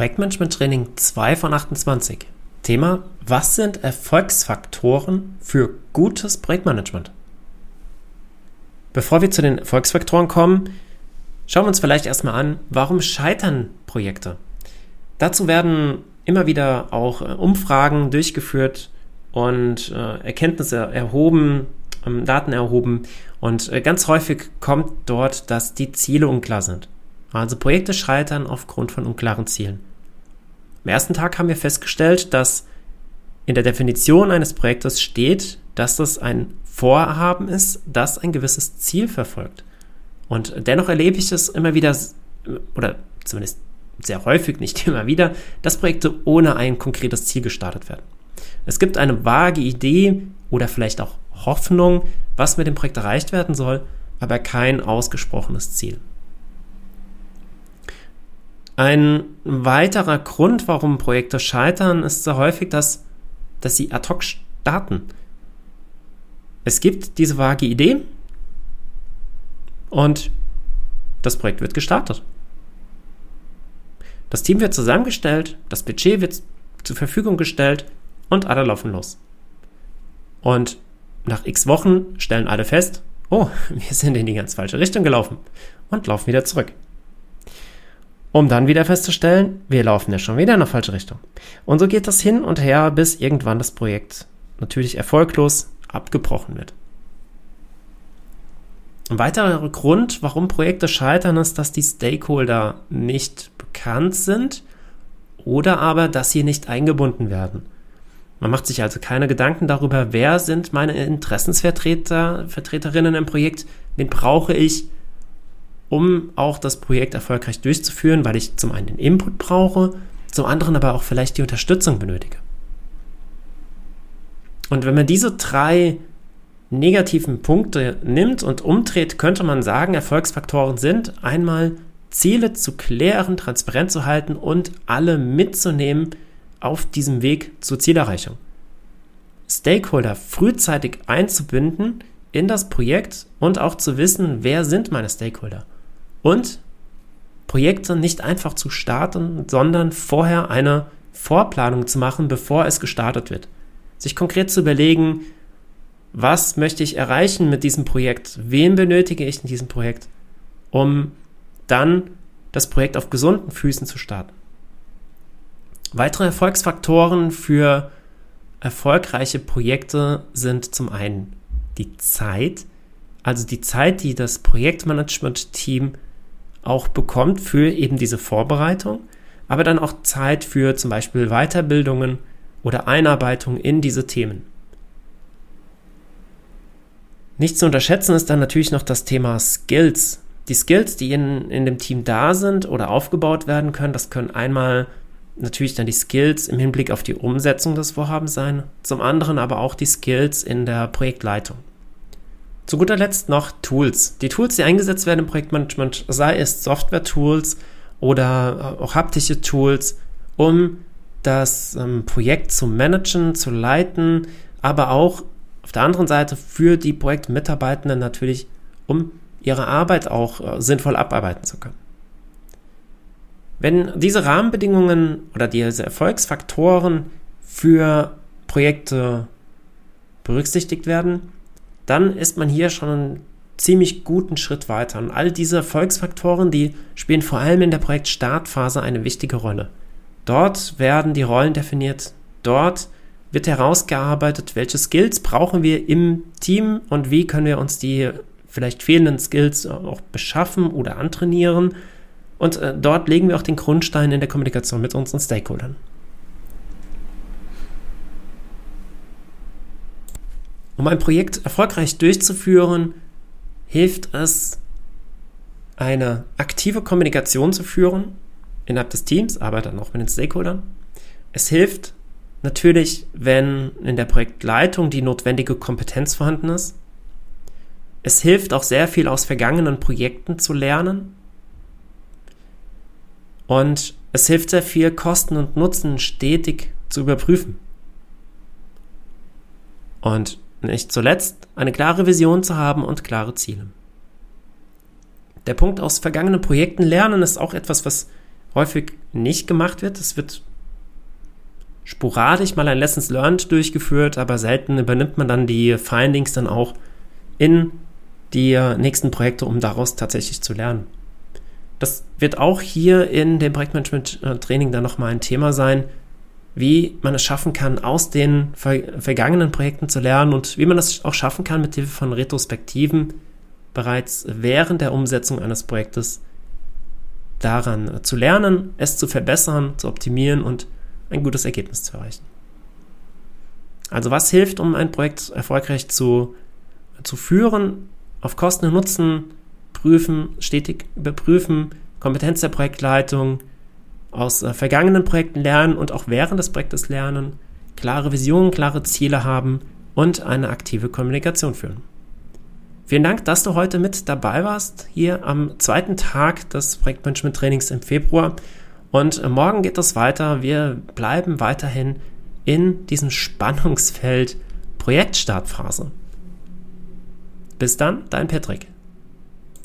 Projektmanagement Training 2 von 28. Thema, was sind Erfolgsfaktoren für gutes Projektmanagement? Bevor wir zu den Erfolgsfaktoren kommen, schauen wir uns vielleicht erstmal an, warum scheitern Projekte? Dazu werden immer wieder auch äh, Umfragen durchgeführt und äh, Erkenntnisse erhoben, ähm, Daten erhoben und äh, ganz häufig kommt dort, dass die Ziele unklar sind. Also Projekte scheitern aufgrund von unklaren Zielen. Am ersten Tag haben wir festgestellt, dass in der Definition eines Projektes steht, dass das ein Vorhaben ist, das ein gewisses Ziel verfolgt. Und dennoch erlebe ich es immer wieder, oder zumindest sehr häufig, nicht immer wieder, dass Projekte ohne ein konkretes Ziel gestartet werden. Es gibt eine vage Idee oder vielleicht auch Hoffnung, was mit dem Projekt erreicht werden soll, aber kein ausgesprochenes Ziel. Ein weiterer Grund, warum Projekte scheitern, ist sehr häufig, dass, dass sie ad hoc starten. Es gibt diese vage Idee und das Projekt wird gestartet. Das Team wird zusammengestellt, das Budget wird zur Verfügung gestellt und alle laufen los. Und nach x Wochen stellen alle fest, oh, wir sind in die ganz falsche Richtung gelaufen und laufen wieder zurück um dann wieder festzustellen, wir laufen ja schon wieder in eine falsche Richtung. Und so geht das hin und her, bis irgendwann das Projekt natürlich erfolglos abgebrochen wird. Ein weiterer Grund, warum Projekte scheitern, ist, dass die Stakeholder nicht bekannt sind oder aber, dass sie nicht eingebunden werden. Man macht sich also keine Gedanken darüber, wer sind meine Interessensvertreter, Vertreterinnen im Projekt, wen brauche ich, um auch das Projekt erfolgreich durchzuführen, weil ich zum einen den Input brauche, zum anderen aber auch vielleicht die Unterstützung benötige. Und wenn man diese drei negativen Punkte nimmt und umdreht, könnte man sagen, Erfolgsfaktoren sind einmal Ziele zu klären, transparent zu halten und alle mitzunehmen auf diesem Weg zur Zielerreichung. Stakeholder frühzeitig einzubinden in das Projekt und auch zu wissen, wer sind meine Stakeholder. Und Projekte nicht einfach zu starten, sondern vorher eine Vorplanung zu machen, bevor es gestartet wird. Sich konkret zu überlegen, was möchte ich erreichen mit diesem Projekt? Wen benötige ich in diesem Projekt? Um dann das Projekt auf gesunden Füßen zu starten. Weitere Erfolgsfaktoren für erfolgreiche Projekte sind zum einen die Zeit, also die Zeit, die das Projektmanagement-Team auch bekommt für eben diese Vorbereitung, aber dann auch Zeit für zum Beispiel Weiterbildungen oder Einarbeitung in diese Themen. Nicht zu unterschätzen ist dann natürlich noch das Thema Skills. Die Skills, die in, in dem Team da sind oder aufgebaut werden können, das können einmal natürlich dann die Skills im Hinblick auf die Umsetzung des Vorhabens sein, zum anderen aber auch die Skills in der Projektleitung. Zu guter Letzt noch Tools. Die Tools, die eingesetzt werden im Projektmanagement, sei es Software-Tools oder äh, auch haptische Tools, um das ähm, Projekt zu managen, zu leiten, aber auch auf der anderen Seite für die Projektmitarbeitenden natürlich, um ihre Arbeit auch äh, sinnvoll abarbeiten zu können. Wenn diese Rahmenbedingungen oder diese Erfolgsfaktoren für Projekte berücksichtigt werden, dann ist man hier schon einen ziemlich guten Schritt weiter. Und all diese Erfolgsfaktoren, die spielen vor allem in der Projektstartphase eine wichtige Rolle. Dort werden die Rollen definiert, dort wird herausgearbeitet, welche Skills brauchen wir im Team und wie können wir uns die vielleicht fehlenden Skills auch beschaffen oder antrainieren. Und äh, dort legen wir auch den Grundstein in der Kommunikation mit unseren Stakeholdern. Um ein Projekt erfolgreich durchzuführen, hilft es, eine aktive Kommunikation zu führen innerhalb des Teams, aber dann auch mit den Stakeholdern. Es hilft natürlich, wenn in der Projektleitung die notwendige Kompetenz vorhanden ist. Es hilft auch sehr viel aus vergangenen Projekten zu lernen. Und es hilft sehr viel, Kosten und Nutzen stetig zu überprüfen. Und nicht zuletzt eine klare Vision zu haben und klare Ziele. Der Punkt aus vergangenen Projekten lernen ist auch etwas, was, häufig nicht gemacht wird. Es wird sporadisch mal ein Lessons Learned durchgeführt, aber selten übernimmt man dann die Findings dann auch in die nächsten Projekte, um daraus tatsächlich zu lernen. Das wird auch hier in dem Projektmanagement-Training dann nochmal ein Thema sein, wie man es schaffen kann, aus den ver vergangenen Projekten zu lernen und wie man das auch schaffen kann, mit Hilfe von Retrospektiven bereits während der Umsetzung eines Projektes daran zu lernen, es zu verbessern, zu optimieren und ein gutes Ergebnis zu erreichen. Also was hilft, um ein Projekt erfolgreich zu, zu führen? Auf Kosten und Nutzen prüfen, stetig überprüfen, Kompetenz der Projektleitung, aus äh, vergangenen Projekten lernen und auch während des Projektes lernen, klare Visionen, klare Ziele haben und eine aktive Kommunikation führen. Vielen Dank, dass du heute mit dabei warst, hier am zweiten Tag des Projektmanagement-Trainings im Februar. Und morgen geht es weiter. Wir bleiben weiterhin in diesem Spannungsfeld Projektstartphase. Bis dann, dein Patrick.